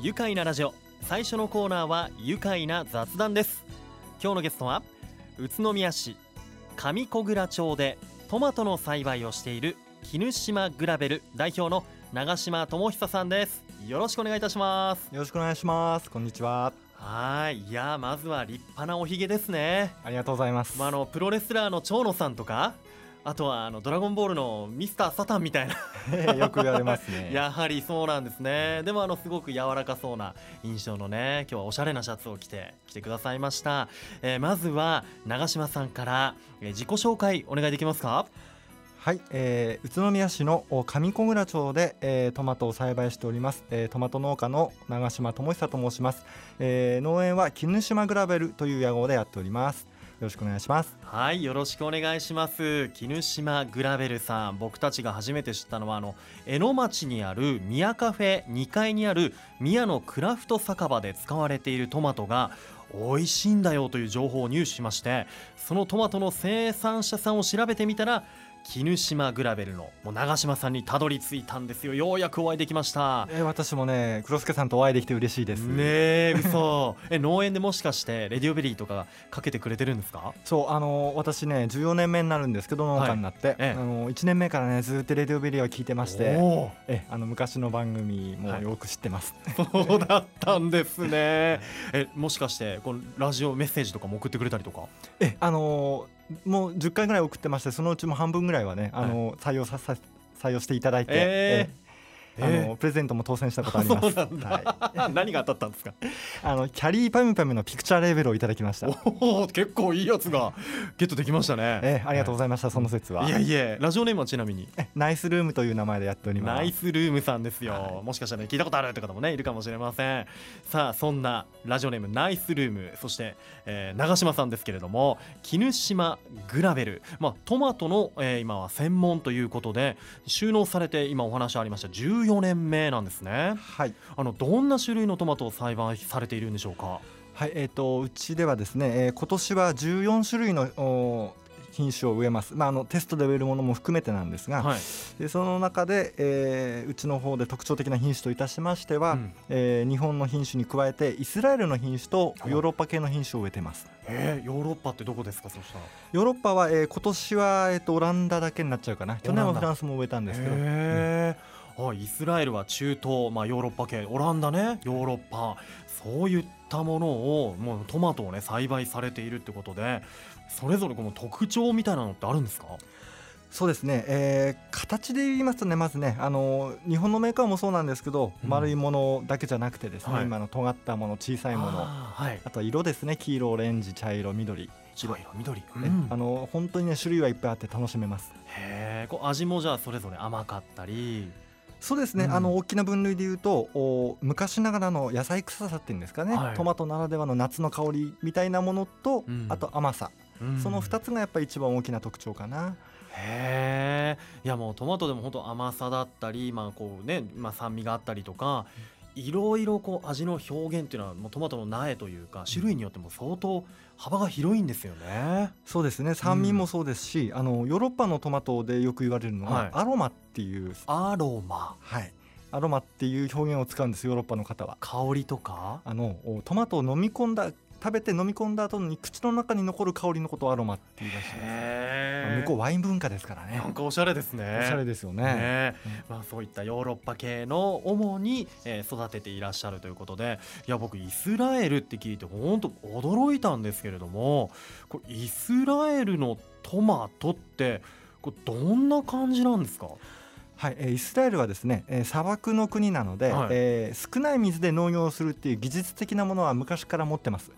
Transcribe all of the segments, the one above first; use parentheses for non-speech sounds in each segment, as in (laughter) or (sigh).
愉快なラジオ。最初のコーナーは愉快な雑談です。今日のゲストは宇都宮市上小倉町でトマトの栽培をしている絹島グラベル代表の長島智久さんです。よろしくお願いいたします。よろしくお願いします。こんにちは。はい。いやまずは立派なおひげですね。ありがとうございます、まあ、あのプロレスラーの長野さんとかあとはあのドラゴンボールのミスターサタンみたいなよく言われますね。(laughs) やはりそうなんですね。でもあのすごく柔らかそうな印象のね今日はおしゃれなシャツを着て来てくださいました、えーまずは長島さんから、えー自己紹介お願いできますか？はい、えー、宇都宮市のお上小倉町で、えー、トマトを栽培しております、えー、トマト農家の長島智久と申します、えー、農園は絹島グラベルという屋号でやっております。よろしくお願いします。はいよろしくお願いします。絹島グラベルさん僕たちが初めて知ったのはあの江野町にある宮カフェ2階にある宮のクラフト酒場で使われているトマトが美味しいんだよという情報を入手しましてそのトマトの生産者さんを調べてみたら絹島グラベルのもう長島さんにたどり着いたんですよ。ようやくお会いできました。えー、私もね黒助さんとお会いできて嬉しいです。ねえ嘘。え農園でもしかしてレディオベリーとかかけてくれてるんですか？そうあのー私ね14年目になるんですけど農家になって、ええ。あのー1年目からねずっとレディオベリーを聞いてまして。えあの昔の番組もはい。よく知ってます、そうだったんですね。え、もしかしてこのラジオメッセージとかも送ってくれたりとか？えあのーもう10回ぐらい送ってましてそのうちも半分ぐらいはね、あのー採用ささ採用していただいて、えー。えあのープレゼントも当選したことあります。(laughs) はい、(laughs) 何が当たったんですか？あのキャリーパミュパミュのピクチャーレーベルをいただきました。おお、結構いいやつがゲットできましたね。えありがとうございました、その説は。いやいえ、ラジオネームはちなみに。えナイスルームという名前でやっております。ナイスルームさんですよ、はい。もしかしたら、ね、聞いたことあるって方もねいるかもしれません。さあそんなラジオネームナイスルーム。そして、えー長島さんですけれども絹島グラベル、まあ、トマトの、えー今は専門ということで収納されて今お話ありました14年目なんですね。はい。あのどんな種類のトマトを栽培されているんでしょうか？はいえー、とうちではですね、えー今年は14種類のお品種を植えます、まあ、あのテストで植えるものも含めてなんですが、はい、でその中で、えーうちの方で特徴的な品種といたしましては、うん。えー日本の品種に加えてイスラエルの品種とヨーロッパ系の品種を植えてます。えーヨーロッパってどこですかそしたら？ヨーロッパは、えー今年は、えー、とオランダだけになっちゃうかな。去年はフランスも植えたんですけど、へーあイスラエルは中東、まあ、ヨーロッパ系オランダねヨーロッパ。そういったものをもうトマトをね栽培されているってことでそれぞれこの特徴みたいなのってあるんですか？そうですね、えー形で言いますとねまずねあの日本のメーカーもそうなんですけど、うん。丸いものだけじゃなくてですね、はい。今の尖ったもの小さい。ものあはいとは色ですね。黄色オレンジ茶色緑、茶色緑、うねん。あの本当にね種類はいっぱいあって楽しめます。へえこう味もじゃあそれぞれ甘かったりそうですね、うん。あの大きな分類で言うとお昔ながらの野菜臭さっていうんですかね、はい。トマトならではの夏の香りみたいなものと、うん。あと甘さ、うん。その2つがやっぱり一番大きな特徴かな。へえいやもうトマトでも本当甘さだったりまあこうね、まあ、酸味があったりとかいろいろこう味の表現っていうのはもうトマトの苗というか種類によっても相当幅が広いんですよね。そうですね。酸味もそうですし、あのヨーロッパのトマトでよく言われるのは、はい。アロマっていう、アロマ。はい、アロマっていう表現を使うんですヨーロッパの方は。香りとか？あのおトマトを飲み込んだ食べて飲み込んだ後に口の中に残る香りのことをアロマっていうらしいです、まあへ向こうワイン文化ですからね。なんかおしゃれですね。おしゃれですよね。ね。まあ、そういったヨーロッパ系の主に、えー育てていらっしゃるということでいや僕イスラエルって聞いて本当驚いたんですけれどもこれイスラエルのトマトってこれどんな感じなんですか？はい、えーイスラエルはですね、えー砂漠の国なので、はい。えー少ない水で農業をするっていう技術的なものは昔から持ってます。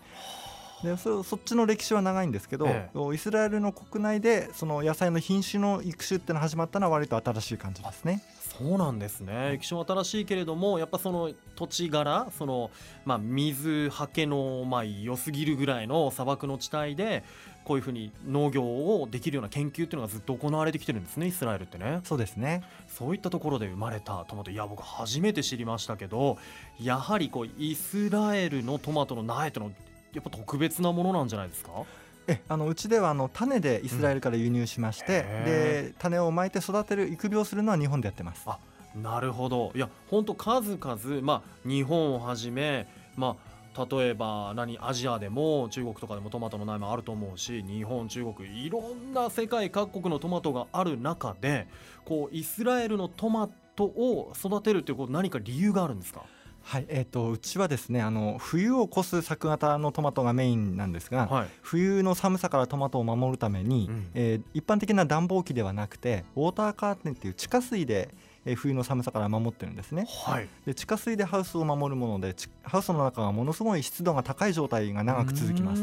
でそそっちの歴史は長いんですけど、えイスラエルの国内でその野菜の品種の育種っていうのが始まったのは割と新しい感じですね。そうなんですね。液晶は新しいけれどもやっぱその土地柄その、まあ、水はけの、まあ、良すぎるぐらいの砂漠の地帯でこういうふうに農業をできるような研究っていうのがずっと行われてきてるんですねイスラエルってね。そうですね。そういったところで生まれたトマト。いや僕初めて知りましたけどやはりこうイスラエルのトマトの苗ってのはやっぱ特別なものなんじゃないですか？えあのうちではあの種でイスラエルから輸入しまして、うんへで種をまいて育てる育苗するのは日本でやってます。あなるほど。いや本当数々、まあ、日本をはじめ、まあ、例えば何アジアでも中国とかでもトマトの苗もあると思うし日本中国いろんな世界各国のトマトがある中でこうイスラエルのトマトを育てるということ何か理由があるんですか？はいえーと、うちはですねあの冬を越す作型のトマトがメインなんですが、はい、冬の寒さからトマトを守るために、うん、えー、一般的な暖房機ではなくてウォーターカーテンっていう地下水でえ冬の寒さから守ってるんですね、はい、で地下水でハウスを守るものでハウスの中がものすごい湿度が高い状態が長く続きます。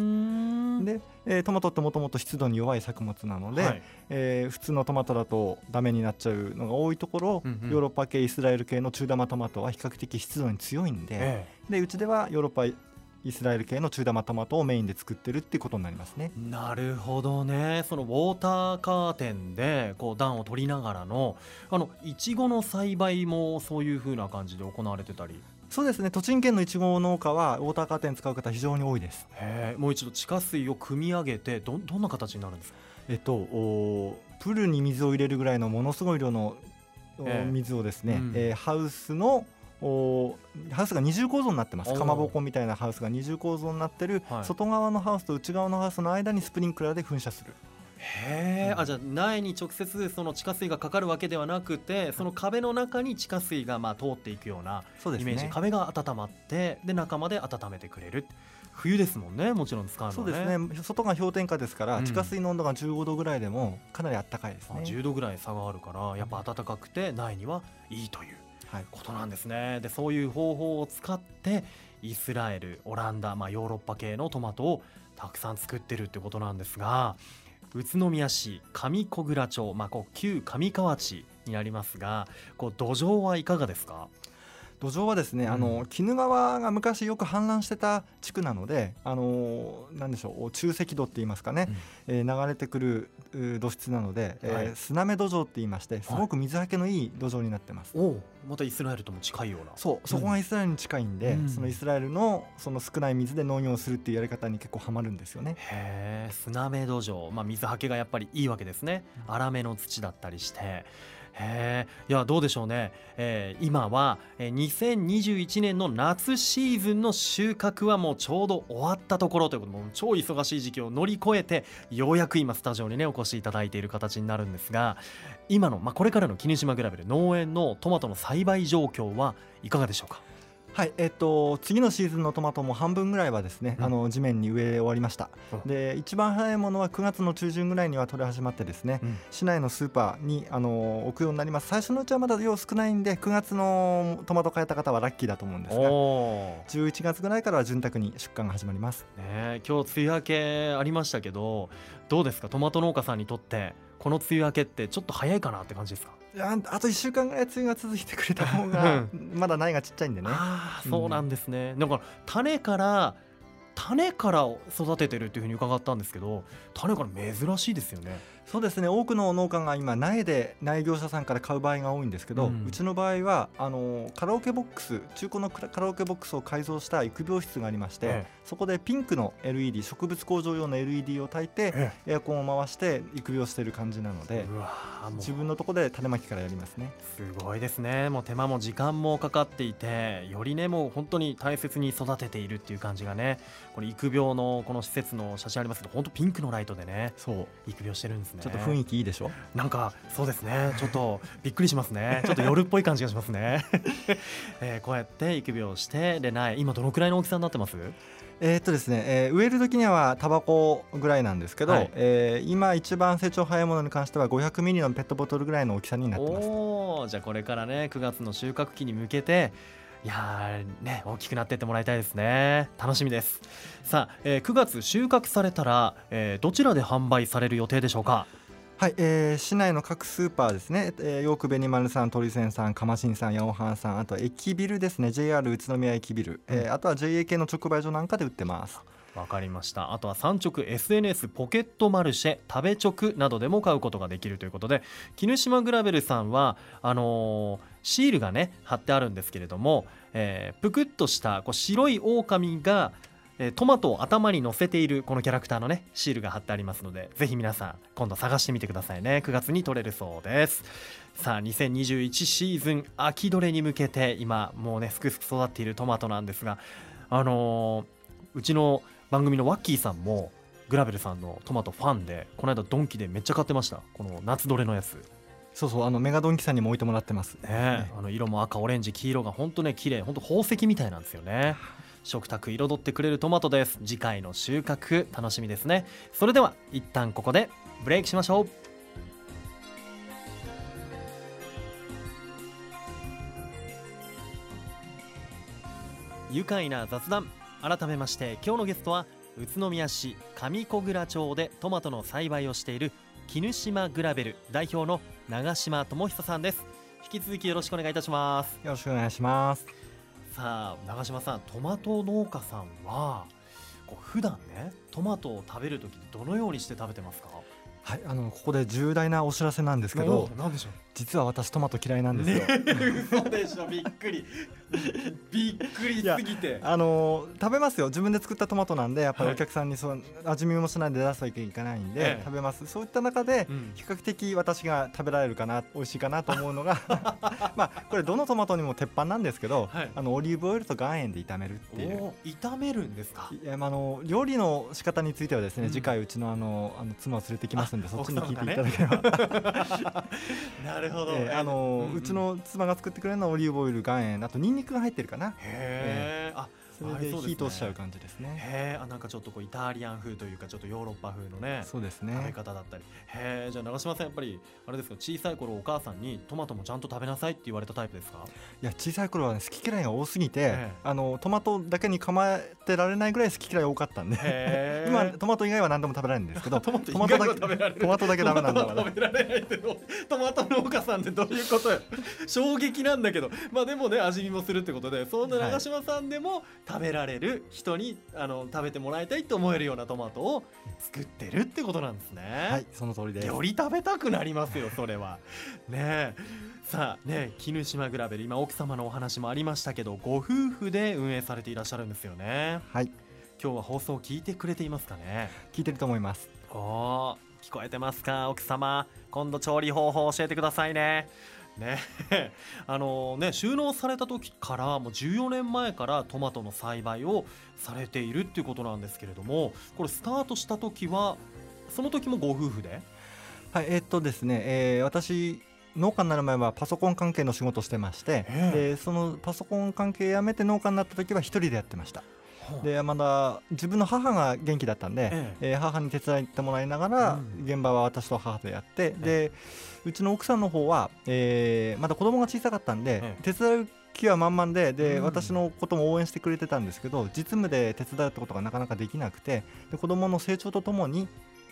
で、えー、トマトってもともと湿度に弱い作物なので、はい、えー、普通のトマトだとダメになっちゃうのが多いところ、うんうん、ヨーロッパ系イスラエル系の中玉トマトは比較的湿度に強いんでええ、でうちではヨーロッパイスラエル系の中玉トマトをメインで作ってるってことになりますね。なるほどね。そのウォーターカーテンでこう暖を取りながらのあのいちごの栽培もそういう風な感じで行われてたり？そうですね栃木県のいちご農家はウォーターカーテン使う方非常に多いですへもう一度地下水を汲み上げてどどんな形になるんですか？えっとおプールに水を入れるぐらいのものすごい量の水をですね、うん、えー、ハウスのおハウスが二重構造になってます。かまぼこみたいなハウスが二重構造になってる、はい、外側のハウスと内側のハウスの間にスプリンクラーで噴射する。へえ、うん、あじゃあ苗に直接その地下水がかかるわけではなくてその壁の中に地下水がまあ通っていくようなイメージ、ね、壁が温まってで中まで温めてくれる。冬ですもんねもちろん使うの、ね、そうですね。外が氷点下ですから、うん、地下水の温度が15度ぐらいでもかなり暖かいですね。10度ぐらい差があるからやっぱ暖かくて苗にはいいということなんですね。でそういう方法を使ってイスラエルオランダ、まあ、ヨーロッパ系のトマトをたくさん作ってるってことなんですが宇都宮市上小倉町、まあ、こう旧上川地になりますがこう土壌はいかがですか？土壌はですね、うん、あの鬼怒川が昔よく氾濫してた地区なので、あのなんでしょう中積土って言いますかね、うん、えー、流れてくる土質なので、はい、えー、砂目土壌って言いましてすごく水はけのいい土壌になってます。はい、またイスラエルとも近いような。そうそこがイスラエルに近いんで、うん、そのイスラエルのその少ない水で農業をするっていうやり方に結構はまるんですよね。へえ砂目土壌、まあ、水はけがやっぱりいいわけですね。粗めの土だったりして。へいやどうでしょうね、えー、今は、えー、2021年の夏シーズンの収穫はもうちょうど終わったところということで超忙しい時期を乗り越えてようやく今スタジオにねお越しいただいている形になるんですが今の、まあ、これからの絹島グラベル農園のトマトの栽培状況はいかがでしょうか？はいえっと、次のシーズンのトマトも半分ぐらいはですね、うん、あの地面に植え終わりました、うん、で一番早いものは9月の中旬ぐらいには取れ始まってですね、うん、市内のスーパーにあの置くようになります。最初のうちはまだ量少ないんで9月のトマト買えた方はラッキーだと思うんですが11月ぐらいからは潤沢に出荷が始まります、ね、今日梅雨明けありましたけどどうですか？トマト農家さんにとってこの梅雨明けってちょっと早いかなって感じですか？いやあと1週間ぐらい梅雨が続いてくれた方が (laughs) まだ苗がちっちゃいんでね。あそうなんですね、うん、だから種から種から育ててるっていうふうに伺ったんですけど種から珍しいですよねそうですね。多くの農家が今苗で苗業者さんから買う場合が多いんですけど、うん、うちの場合はあのカラオケボックス中古のカラオケボックスを改造した育苗室がありまして、ええ、そこでピンクの LED 植物工場用の LED を焚いて、え、エアコンを回して育苗している感じなので自分のところで種まきからやりますね。すごいですね。もう手間も時間もかかっていてよりねもう本当に大切に育てているっていう感じがねこれ育苗のこの施設の写真ありますけど本当ピンクのライトでねそう。育苗してるんですねちょっと雰囲気いいでしょ？なんかそうですね。(laughs) ちょっとびっくりしますね。(laughs) ちょっと夜っぽい感じがしますね、(laughs) えー、こうやって育苗してでない今どのくらいの大きさになってます？えー、っとですね、えー、植える時にはタバコぐらいなんですけど、はい、えー、今一番成長早いものに関しては500ミリのペットボトルぐらいの大きさになってます。おじゃあこれからね9月の収穫期に向けていやね大きくなってってもらいたいですね。楽しみです。さあ、えー、9月収穫されたら、えー、どちらで販売される予定でしょうか？はい、えー、市内の各スーパーですね、えー、ヨークベニマルさん、鳥仙さん、かましんさん、八尾藩さん、あと駅ビルですね、JR 宇都宮駅ビル、うん、えー、あとは JA 系の直売所なんかで売ってます。わかりました。あとは産直 SNS ポケットマルシェ食べ直などでも買うことができるということで絹島グラベルさんはあのー、シールがね貼ってあるんですけれども、えー、ぷくっとしたこう白い狼がえートマトを頭に乗せているこのキャラクターのねシールが貼ってありますのでぜひ皆さん今度探してみてくださいね。9月に取れるそうです。さあ2021シーズン秋どれに向けて今もうねすくすく育っているトマトなんですがあのーうちの番組のワッキーさんもグラベルさんのトマトファンでこの間ドンキでめっちゃ買ってました。この夏どれのやつ。ねそうそうあのメガドンキさんにも置いてもらってます。えあの色も赤オレンジ黄色が本当ね綺麗本当宝石みたいなんですよね。食卓彩ってくれるトマトです。次回の収穫楽しみですね。それでは一旦ここでブレイクしましょう。愉快な雑談改めまして今日のゲストは宇都宮市上小倉町でトマトの栽培をしている絹島グラベル代表の長島智久さんです。引き続きよろしくお願いいたします。よろしくお願いします。さあ長島さんトマト農家さんはこう普段ねトマトを食べるときどのようにして食べてますか？はいあのここで重大なお知らせなんですけど。なんでしょ実は私トマト嫌いなんうですよ、ね (laughs) 嘘でしょびっくり。びっくりすぎて。あの食べますよ。自分で作ったトマトなんでやっぱりはい。お客さんにそう味見もしないで出すわけにいかないんで、ええ。食べます。そういった中でうん。比較的私が食べられるかな美味しいかなと思うのが。(laughs) まあこれどのトマトにも鉄板なんですけど、はい。あのオリーブオイルと岩塩で炒めるっていう。炒めるんですか。いやまああの料理の仕方についてはですね、うん。次回うちのあのあの妻を連れてきますんであそっちに聞いてい奥ただければ、(laughs) なるほど、えーあのんんうちの妻が作ってくれるのはオリーブオイル岩塩あとニンニクが入ってるかな。へえ、あそれで火通しちゃう感じですね。へえあなんかちょっとこうイタリアン風というかちょっとヨーロッパ風のねそうです食べね方だったり。へえじゃあ長嶋さんやっぱりあれですか小さい頃お母さんにトマトもちゃんと食べなさいって言われたタイプですか？いや小さい頃は、ね、好き嫌いが多すぎて、ええ。あのトマトだけに構えてられないぐらい好き嫌い多かったんで。(laughs) 今トマト以外は何でも食べられるんですけど (laughs) トマトだ食べられる。けトマトだけダメなんだ食べられないってトマト農家さんってどういうことよ。衝撃なんだけど。まあでもね味見もするってことでそんな長嶋さんでも食べられる人にあの食べてもらいたいと思えるようなトマトを作ってるってことなんですね。はいその通りです。より食べたくなりますよそれは。(laughs) ねえ。さあね絹島グラベル今奥様のお話もありましたけどご夫婦で運営されていらっしゃるんですよね。はい。今日は放送を聞いてくれていますかね？聞いてると思います。おー聞こえてますか奥様？今度調理方法教えてくださいねね。(laughs) あのね収納された時からもう14年前からトマトの栽培をされているっていうことなんですけれどもこれスタートした時はその時もご夫婦で？はいえーっとですね、えー私農家になる前はパソコン関係の仕事をしてまして、ええ。でそのパソコン関係辞めて農家になった時は一人でやってましたでまだ自分の母が元気だったんで、ええ。ー母に手伝ってもらいながら、うん。現場は私と母とやって、でうちの奥さんの方は、えーまだ子供が小さかったんで、え手伝う気は満々でで、うん。私のことも応援してくれてたんですけど実務で手伝うってことがなかなかできなくてで子供の成長とともに、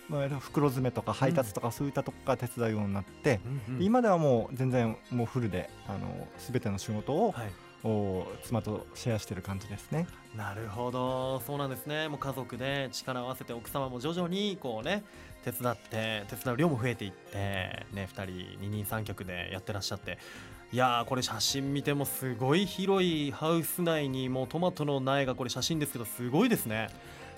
まあ、袋詰めとか配達とかそういったとこから手伝うようになって、うんうん。で今ではもう全然もうフルであの全ての仕事を、はいお妻とシェアしてる感じですね。なるほど。そうなんですね。もう家族で力を合わせて奥様も徐々にこうね手伝って手伝う量も増えていってね2人二人三脚でやってらっしゃって。いやーこれ写真見てもすごい広いハウス内にもうトマトの苗がこれ写真ですけどすごいですね。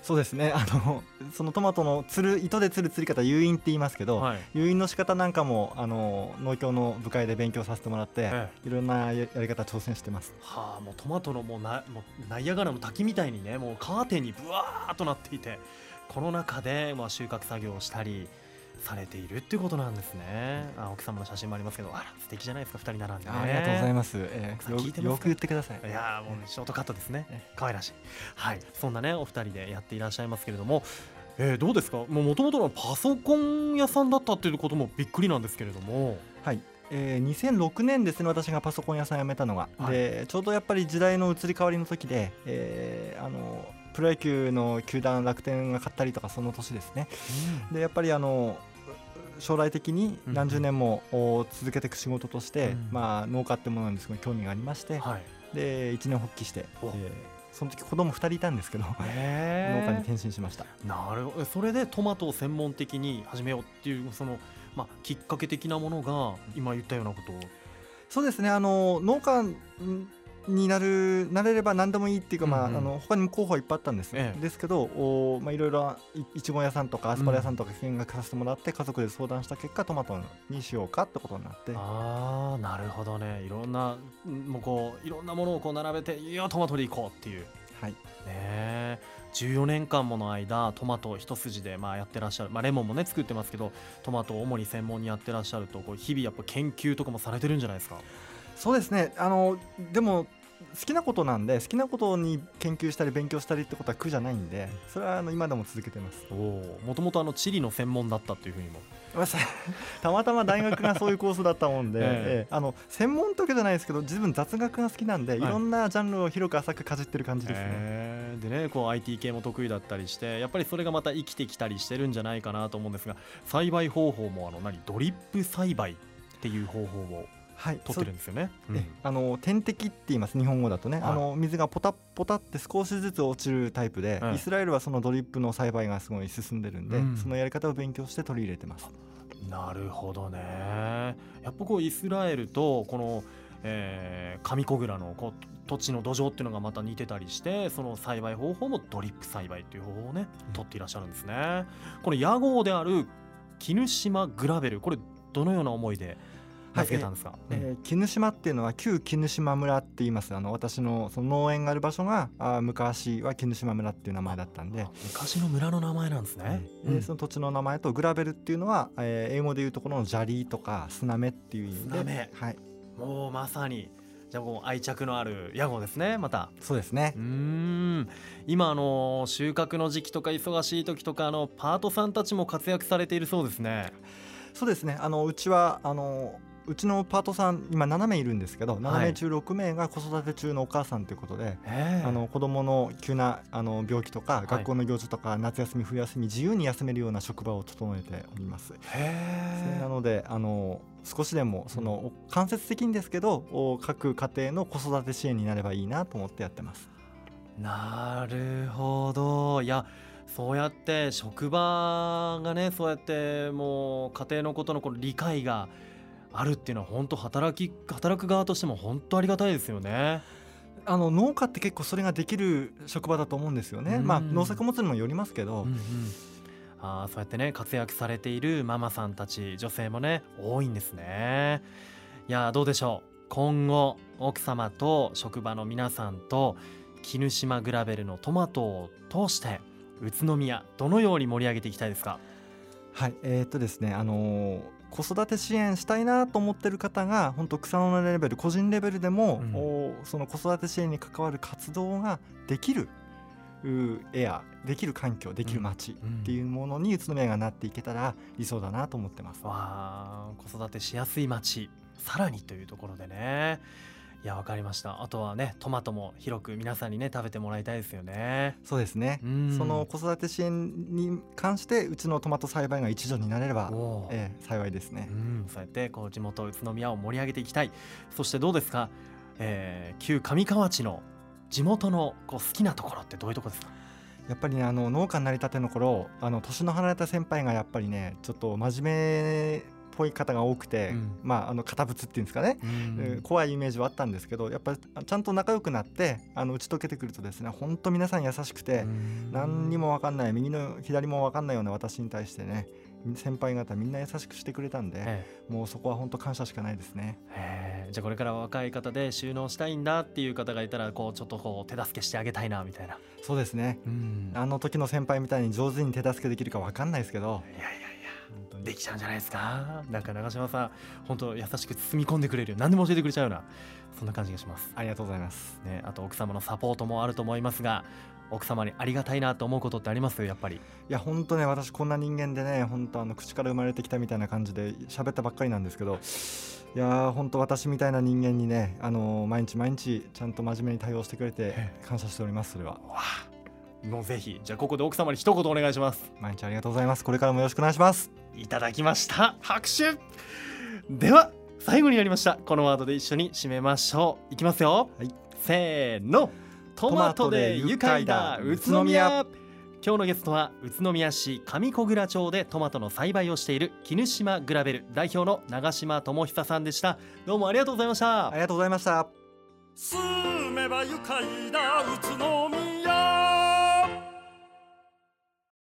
そうですね。(laughs) あのそのトマトのつる糸でつるつり方誘引って言いますけど、はい。誘引の仕方なんかもあの農協の部会で勉強させてもらって、えいろんなややり方挑戦してます。はあもうトマトのもうなもうナイアガラの滝みたいにねもうカーテンにブワーっとなっていてこの中でまあ収穫作業をしたりされているっていうことなんですね。あ奥様の写真もありますけどあら素敵じゃないですか二人並んでね。ありがとうございます。え奥さんよ聞いてよく言ってください。いやーもうショートカットですね。え可愛らしい。はい。そんなねお二人でやっていらっしゃいますけれどもえーどうですか？もともとのパソコン屋さんだったっていうこともびっくりなんですけれども。はい。えー、2006年ですね私がパソコン屋さん辞めたのが、はい。でちょうどやっぱり時代の移り変わりの時で、えーあのプロ野球の球団楽天が買ったりとかその年ですね。でやっぱりあの将来的に何十年もお続けていく仕事として、うんまあ、農家ってものなんですけど興味がありまして、はい。で一年発起して、えお。ーその時子供2人いたんですけど農へ家に転身しました。なるほど。それでトマトを専門的に始めようっていうその、まあ、きっかけ的なものが今言ったようなことを。そうですね。あの農家になるなれれば何でもいいっていうか、まあうんうん。あの他にも候補はいっぱいあったんです、ええ。ですけどお、まあ、いろいろいいちご屋さんとかアスパラ屋さんとか見学させてもらって、家族で相談した結果トマトにしようかってことになって。ああなるほどね。いろんなもうこういろんなものをこう並べていやトマトでいこうっていう。はい。ねえ。14年間もの間トマト一筋でまあやってらっしゃる、まあ、レモンもね作ってますけどトマトを主に専門にやってらっしゃるとこう日々やっぱ研究とかもされてるんじゃないですかそうですね。あのでも好きなことなんで好きなことに研究したり勉強したりってことは苦じゃないんでそれはあの今でも続けてます。おおもともとあの地理の専門だったっていうふうにも。(laughs) たまたま大学がそういうコースだったもんで、(laughs) ええ。ええ。あの専門ってわけじゃないですけど自分雑学が好きなんで、はい。い、ろんなジャンルを広く浅くかじってる感じですね、へー。でねこう IT 系も得意だったりしてやっぱりそれがまた生きてきたりしてるんじゃないかなと思うんですが栽培方法もあの何？ドリップ栽培っていう方法をはい取ってるんですよね。そうえあの点滴って言います。日本語だとね、はい。あの水がポタポタって少しずつ落ちるタイプで、はい。イスラエルはそのドリップの栽培がすごい進んでるんで、うん。そのやり方を勉強して取り入れてます。なるほどね。やっぱこうイスラエルとこの、えー上小倉のこう土地の土壌っていうのがまた似てたりしてその栽培方法もドリップ栽培っていう方法をねうん。取っていらっしゃるんですね。この屋号である絹島グラベルこれどのような思いで名付けたんですか、うん。えー絹島っていうのは旧絹島村って言います。あの私のその農園がある場所があー昔は絹島村っていう名前だったんで、昔の村の名前なんですね。でその土地の名前とグラベルっていうのは、えー英語でいうところの砂利とか砂目っていう意味砂目。で、はい、もうまさにじゃあもう愛着のある屋号ですねまた。そうですね。うーん。今あの収穫の時期とか忙しい時とかあのパートさんたちも活躍されているそうですね。そうですね。あのうちはあのうちのパートさん今7名いるんですけど7名中6名が子育て中のお母さんということで、ええ。あの子供の急なあの病気とか、い。学校の行事とか夏休み冬休み自由に休めるような職場を整えております。なのであの少しでもその、お間接的にですけどお各家庭の子育て支援になればいいなと思ってやってます。えなるほど。いやそうやって職場がねそうやってもう家庭のことのこの理解があるっていうのは本当働き働く側としても本当ありがたいですよね。あの農家って結構それができる職場だと思うんですよね。うん。まあ農作物にもよりますけど、うんうん。あーそうやってね活躍されているママさんたち女性もね多いんですね。いやーどうでしょう。今後奥様と職場の皆さんと絹島グラベルのトマトを通して宇都宮どのように盛り上げていきたいですか？はい、えーっとですね、あのー子育て支援したいなと思ってる方が本当草の根レベル個人レベルでも、うん。おその子育て支援に関わる活動ができるうエアできる環境できる街っていうものに宇都宮がなっていけたら理想だなと思ってます。わー子育てしやすい街さらにというところでねいやわかりました。あとはねトマトも広く皆さんにね食べてもらいたいですよね。そうですね、うん。その子育て支援に関してうちのトマト栽培が一助になれれば、ええ幸いですね。う。ん、そうやってこう地元宇都宮を盛り上げていきたい。そしてどうですか、えー旧上河内の地元のこう好きなところってどういうところですか？やっぱりねあの農家になりたての頃あの年の離れた先輩がやっぱりねちょっと真面目っぽい方が多くて、うん。まああの堅物っていうんですかね、うん。怖いイメージはあったんですけどやっぱりちゃんと仲良くなってあの打ち解けてくるとですね本当皆さん優しくて、何にも分かんない右の左も分かんないような私に対してね先輩方みんな優しくしてくれたんで、えもうそこは本当感謝しかないですね。じゃあこれから若い方で収納したいんだっていう方がいたらこうちょっとこう手助けしてあげたいなみたいな、そうですね。うん。あの時の先輩みたいに上手に手助けできるか分かんないですけどいやいやできちゃうんじゃないですか？なんか長嶋さん本当優しく包み込んでくれるよ何でも教えてくれちゃうようなそんな感じがします。ありがとうございます。ねあと奥様のサポートもあると思いますが奥様にありがたいなと思うことってあります？やっぱり。いや本当ね私こんな人間でね本当あの口から生まれてきたみたいな感じで喋ったばっかりなんですけどいやー本当私みたいな人間にねあのー毎日毎日ちゃんと真面目に対応してくれてえ感謝しておりますそれはもうぜひじゃあここで奥様に一言お願いします。毎日ありがとうございます。これからもよろしくお願いします。いただきました。拍手。では最後になりました。このワードで一緒に締めましょう。いきますよ、はい。せーの。トマトで愉快だ。宇都宮。今日のゲストは宇都宮市上小倉町でトマトの栽培をしている絹島グラベル。代表の長島智久さんでした。どうもありがとうございました。ありがとうございました。住めば愉快だ。宇都宮